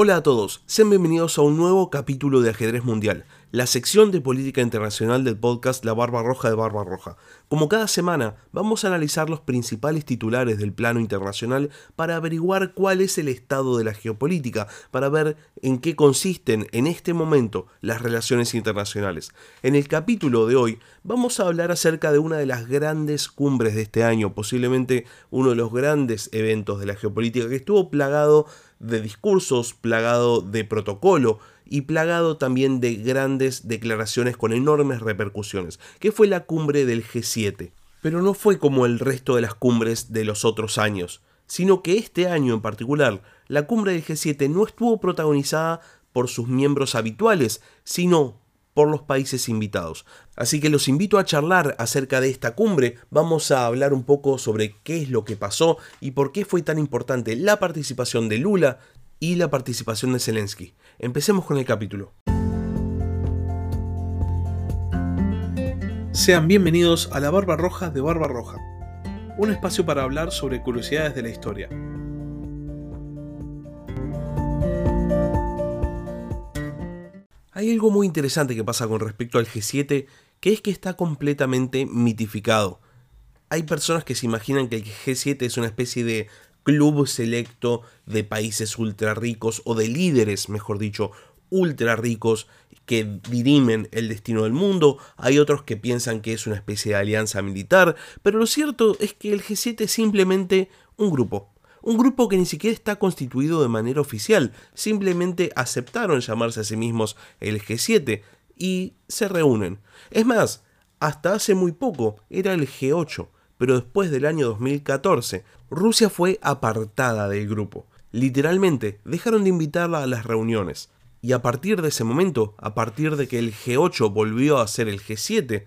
Hola a todos, sean bienvenidos a un nuevo capítulo de Ajedrez Mundial, la sección de política internacional del podcast La Barba Roja de Barba Roja. Como cada semana, vamos a analizar los principales titulares del plano internacional para averiguar cuál es el estado de la geopolítica, para ver en qué consisten en este momento las relaciones internacionales. En el capítulo de hoy vamos a hablar acerca de una de las grandes cumbres de este año, posiblemente uno de los grandes eventos de la geopolítica que estuvo plagado de discursos, plagado de protocolo y plagado también de grandes declaraciones con enormes repercusiones, que fue la cumbre del G7. Pero no fue como el resto de las cumbres de los otros años, sino que este año en particular, la cumbre del G7 no estuvo protagonizada por sus miembros habituales, sino por los países invitados. Así que los invito a charlar acerca de esta cumbre, vamos a hablar un poco sobre qué es lo que pasó y por qué fue tan importante la participación de Lula y la participación de Zelensky. Empecemos con el capítulo. Sean bienvenidos a la Barba Roja de Barba Roja, un espacio para hablar sobre curiosidades de la historia. Hay algo muy interesante que pasa con respecto al G7, que es que está completamente mitificado. Hay personas que se imaginan que el G7 es una especie de club selecto de países ultra ricos o de líderes, mejor dicho, ultra ricos que dirimen el destino del mundo, hay otros que piensan que es una especie de alianza militar, pero lo cierto es que el G7 es simplemente un grupo, un grupo que ni siquiera está constituido de manera oficial, simplemente aceptaron llamarse a sí mismos el G7 y se reúnen. Es más, hasta hace muy poco era el G8, pero después del año 2014, Rusia fue apartada del grupo. Literalmente, dejaron de invitarla a las reuniones. Y a partir de ese momento, a partir de que el G8 volvió a ser el G7,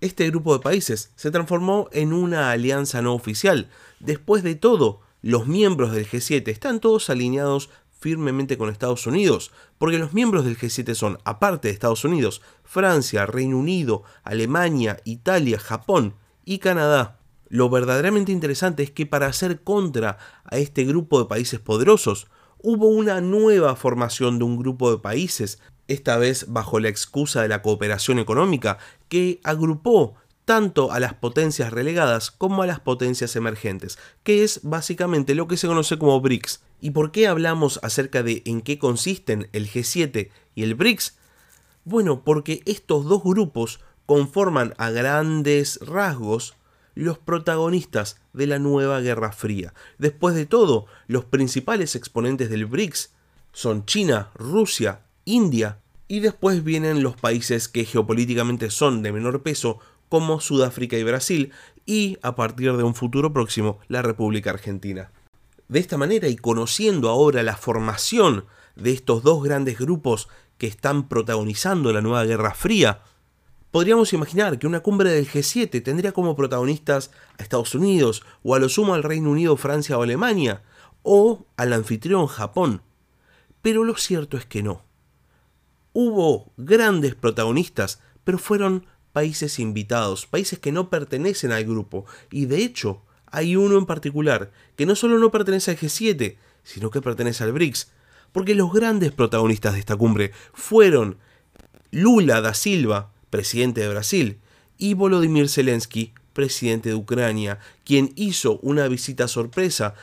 este grupo de países se transformó en una alianza no oficial. Después de todo, los miembros del G7 están todos alineados firmemente con Estados Unidos, porque los miembros del G7 son, aparte de Estados Unidos, Francia, Reino Unido, Alemania, Italia, Japón y Canadá. Lo verdaderamente interesante es que para hacer contra a este grupo de países poderosos, hubo una nueva formación de un grupo de países, esta vez bajo la excusa de la cooperación económica, que agrupó tanto a las potencias relegadas como a las potencias emergentes, que es básicamente lo que se conoce como BRICS. ¿Y por qué hablamos acerca de en qué consisten el G7 y el BRICS? Bueno, porque estos dos grupos conforman a grandes rasgos los protagonistas de la nueva Guerra Fría. Después de todo, los principales exponentes del BRICS son China, Rusia, India y después vienen los países que geopolíticamente son de menor peso como Sudáfrica y Brasil, y a partir de un futuro próximo la República Argentina. De esta manera y conociendo ahora la formación de estos dos grandes grupos que están protagonizando la nueva Guerra Fría, podríamos imaginar que una cumbre del G7 tendría como protagonistas a Estados Unidos o a lo sumo al Reino Unido, Francia o Alemania, o al anfitrión Japón. Pero lo cierto es que no. Hubo grandes protagonistas, pero fueron países invitados, países que no pertenecen al grupo. Y de hecho, hay uno en particular que no solo no pertenece al G7, sino que pertenece al BRICS. Porque los grandes protagonistas de esta cumbre fueron Lula da Silva, presidente de Brasil, y Volodymyr Zelensky, presidente de Ucrania, quien hizo una visita sorpresa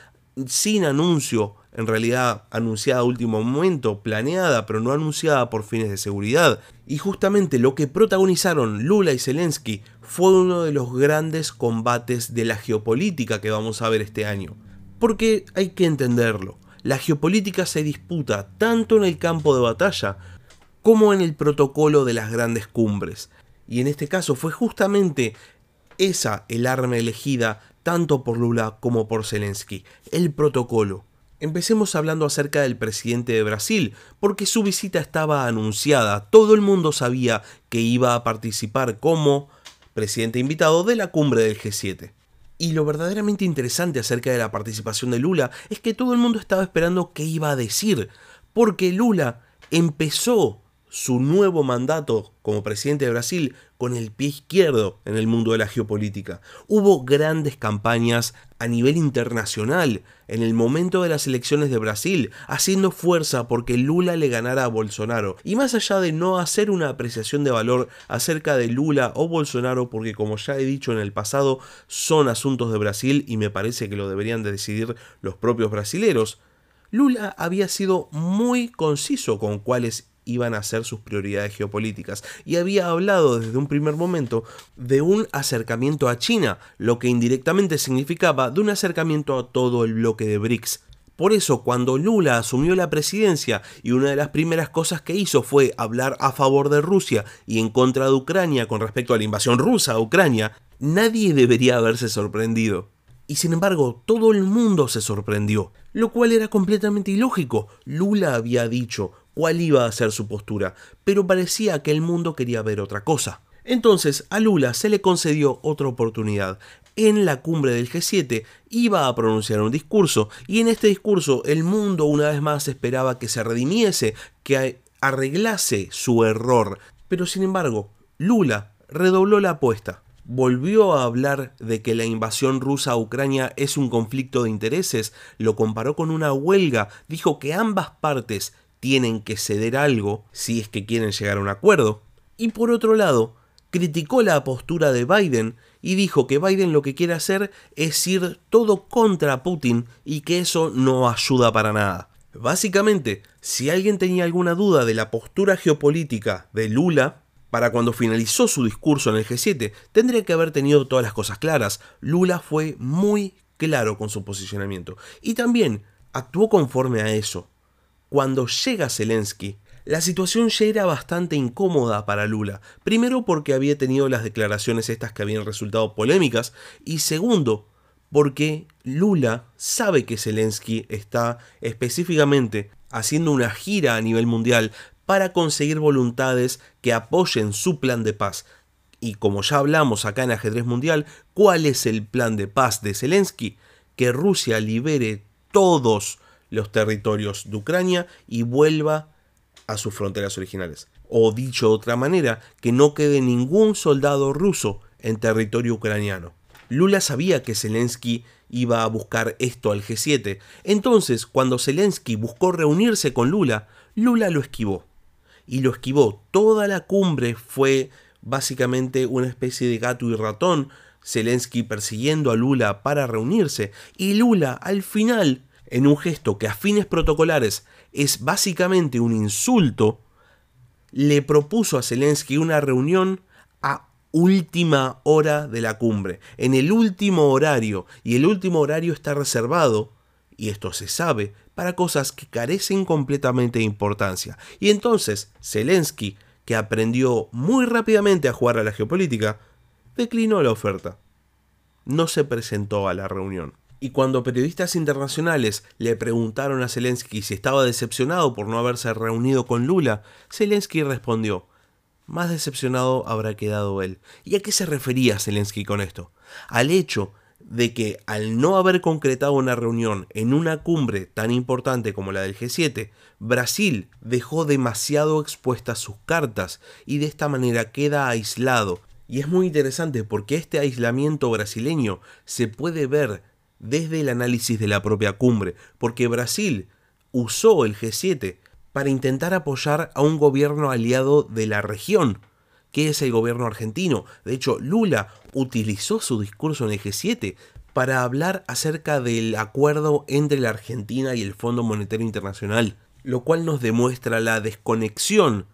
sin anuncio en realidad anunciada a último momento, planeada pero no anunciada por fines de seguridad. Y justamente lo que protagonizaron Lula y Zelensky fue uno de los grandes combates de la geopolítica que vamos a ver este año. Porque hay que entenderlo, la geopolítica se disputa tanto en el campo de batalla como en el protocolo de las grandes cumbres. Y en este caso fue justamente esa el arma elegida tanto por Lula como por Zelensky, el protocolo. Empecemos hablando acerca del presidente de Brasil, porque su visita estaba anunciada, todo el mundo sabía que iba a participar como presidente invitado de la cumbre del G7. Y lo verdaderamente interesante acerca de la participación de Lula es que todo el mundo estaba esperando qué iba a decir, porque Lula empezó su nuevo mandato como presidente de Brasil con el pie izquierdo en el mundo de la geopolítica. Hubo grandes campañas a nivel internacional en el momento de las elecciones de Brasil, haciendo fuerza porque Lula le ganara a Bolsonaro. Y más allá de no hacer una apreciación de valor acerca de Lula o Bolsonaro, porque como ya he dicho en el pasado, son asuntos de Brasil y me parece que lo deberían de decidir los propios brasileros, Lula había sido muy conciso con cuáles iban a ser sus prioridades geopolíticas y había hablado desde un primer momento de un acercamiento a China, lo que indirectamente significaba de un acercamiento a todo el bloque de BRICS. Por eso, cuando Lula asumió la presidencia y una de las primeras cosas que hizo fue hablar a favor de Rusia y en contra de Ucrania con respecto a la invasión rusa a Ucrania, nadie debería haberse sorprendido. Y sin embargo, todo el mundo se sorprendió, lo cual era completamente ilógico. Lula había dicho cuál iba a ser su postura, pero parecía que el mundo quería ver otra cosa. Entonces a Lula se le concedió otra oportunidad. En la cumbre del G7 iba a pronunciar un discurso y en este discurso el mundo una vez más esperaba que se redimiese, que arreglase su error. Pero sin embargo, Lula redobló la apuesta volvió a hablar de que la invasión rusa a Ucrania es un conflicto de intereses, lo comparó con una huelga, dijo que ambas partes tienen que ceder algo si es que quieren llegar a un acuerdo, y por otro lado, criticó la postura de Biden y dijo que Biden lo que quiere hacer es ir todo contra Putin y que eso no ayuda para nada. Básicamente, si alguien tenía alguna duda de la postura geopolítica de Lula, para cuando finalizó su discurso en el G7, tendría que haber tenido todas las cosas claras. Lula fue muy claro con su posicionamiento y también actuó conforme a eso. Cuando llega Zelensky, la situación ya era bastante incómoda para Lula, primero porque había tenido las declaraciones estas que habían resultado polémicas y segundo porque Lula sabe que Zelensky está específicamente haciendo una gira a nivel mundial para conseguir voluntades que apoyen su plan de paz. Y como ya hablamos acá en Ajedrez Mundial, ¿cuál es el plan de paz de Zelensky? Que Rusia libere todos los territorios de Ucrania y vuelva a sus fronteras originales. O dicho de otra manera, que no quede ningún soldado ruso en territorio ucraniano. Lula sabía que Zelensky iba a buscar esto al G7. Entonces, cuando Zelensky buscó reunirse con Lula, Lula lo esquivó y lo esquivó. Toda la cumbre fue básicamente una especie de gato y ratón, Zelensky persiguiendo a Lula para reunirse, y Lula al final, en un gesto que a fines protocolares es básicamente un insulto, le propuso a Zelensky una reunión a última hora de la cumbre, en el último horario, y el último horario está reservado, y esto se sabe, para cosas que carecen completamente de importancia. Y entonces Zelensky, que aprendió muy rápidamente a jugar a la geopolítica, declinó la oferta. No se presentó a la reunión. Y cuando periodistas internacionales le preguntaron a Zelensky si estaba decepcionado por no haberse reunido con Lula, Zelensky respondió, más decepcionado habrá quedado él. ¿Y a qué se refería Zelensky con esto? Al hecho de que al no haber concretado una reunión en una cumbre tan importante como la del G7, Brasil dejó demasiado expuestas sus cartas y de esta manera queda aislado. Y es muy interesante porque este aislamiento brasileño se puede ver desde el análisis de la propia cumbre, porque Brasil usó el G7 para intentar apoyar a un gobierno aliado de la región, que es el gobierno argentino. De hecho, Lula utilizó su discurso en el G7 para hablar acerca del acuerdo entre la Argentina y el Fondo Monetario Internacional, lo cual nos demuestra la desconexión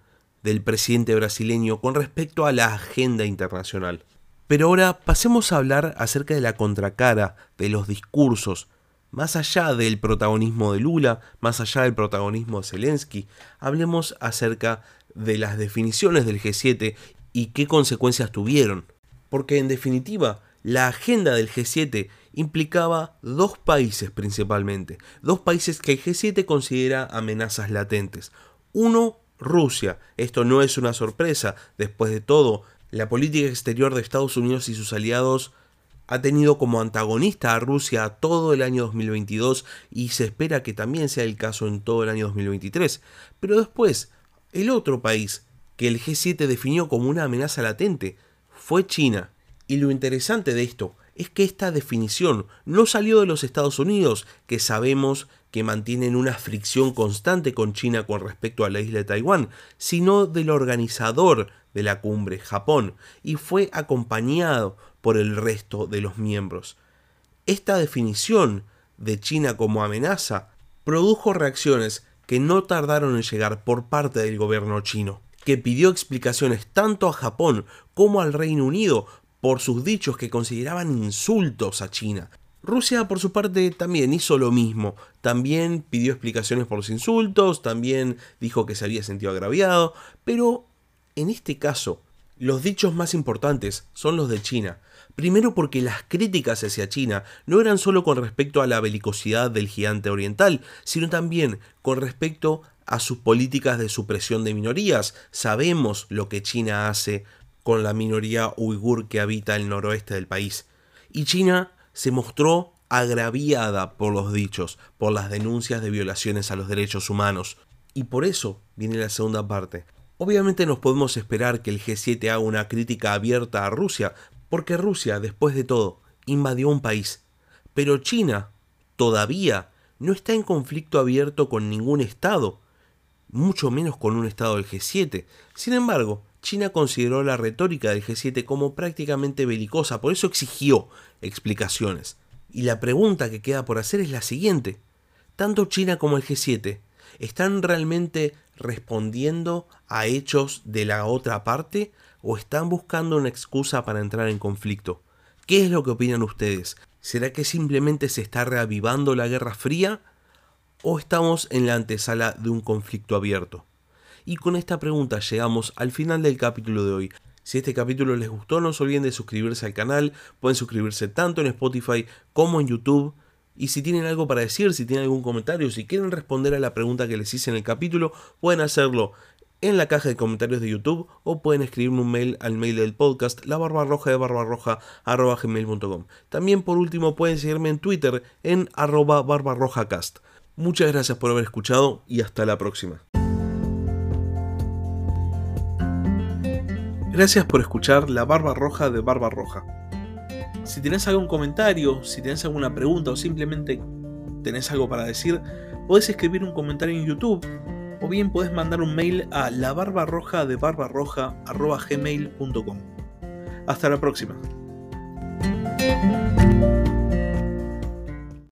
del presidente brasileño con respecto a la agenda internacional. Pero ahora pasemos a hablar acerca de la contracara, de los discursos, más allá del protagonismo de Lula, más allá del protagonismo de Zelensky, hablemos acerca de las definiciones del G7 y qué consecuencias tuvieron. Porque en definitiva, la agenda del G7 implicaba dos países principalmente, dos países que el G7 considera amenazas latentes. Uno, Rusia. Esto no es una sorpresa, después de todo, la política exterior de Estados Unidos y sus aliados ha tenido como antagonista a Rusia todo el año 2022 y se espera que también sea el caso en todo el año 2023. Pero después, El otro país que el G7 definió como una amenaza latente fue China. Y lo interesante de esto es que esta definición no salió de los Estados Unidos, que sabemos que mantienen una fricción constante con China con respecto a la isla de Taiwán, sino del organizador de la cumbre, Japón, y fue acompañado por el resto de los miembros. Esta definición de China como amenaza produjo reacciones que no tardaron en llegar por parte del gobierno chino, que pidió explicaciones tanto a Japón como al Reino Unido por sus dichos que consideraban insultos a China. Rusia, por su parte, también hizo lo mismo. También pidió explicaciones por los insultos, también dijo que se había sentido agraviado, pero en este caso, los dichos más importantes son los de China. Primero porque las críticas hacia China no eran solo con respecto a la belicosidad del gigante oriental, sino también con respecto a sus políticas de supresión de minorías. Sabemos lo que China hace con la minoría uigur que habita el noroeste del país. Y China se mostró agraviada por los dichos, por las denuncias de violaciones a los derechos humanos. Y por eso viene la segunda parte. Obviamente nos podemos esperar que el G7 haga una crítica abierta a Rusia, porque Rusia, después de todo, invadió un país. Pero China, todavía, no está en conflicto abierto con ningún Estado, mucho menos con un Estado del G7. Sin embargo, China consideró la retórica del G7 como prácticamente belicosa, por eso exigió explicaciones. Y la pregunta que queda por hacer es la siguiente. Tanto China como el G7 están realmente respondiendo a hechos de la otra parte o están buscando una excusa para entrar en conflicto? ¿Qué es lo que opinan ustedes? ¿Será que simplemente se está reavivando la Guerra Fría o estamos en la antesala de un conflicto abierto? Y con esta pregunta llegamos al final del capítulo de hoy. Si este capítulo les gustó, no se olviden de suscribirse al canal. Pueden suscribirse tanto en Spotify como en YouTube. Y si tienen algo para decir, si tienen algún comentario, si quieren responder a la pregunta que les hice en el capítulo, pueden hacerlo en la caja de comentarios de YouTube o pueden escribirme un mail al mail del podcast la barbarroja de barbarroja.gmail.com. También por último pueden seguirme en Twitter en arroba barbarrojacast. Muchas gracias por haber escuchado y hasta la próxima. Gracias por escuchar La Barba Roja de Barba Roja. Si tenés algún comentario, si tenés alguna pregunta o simplemente tenés algo para decir, podés escribir un comentario en YouTube o bien podés mandar un mail a la de barbarroja.gmail.com. Hasta la próxima.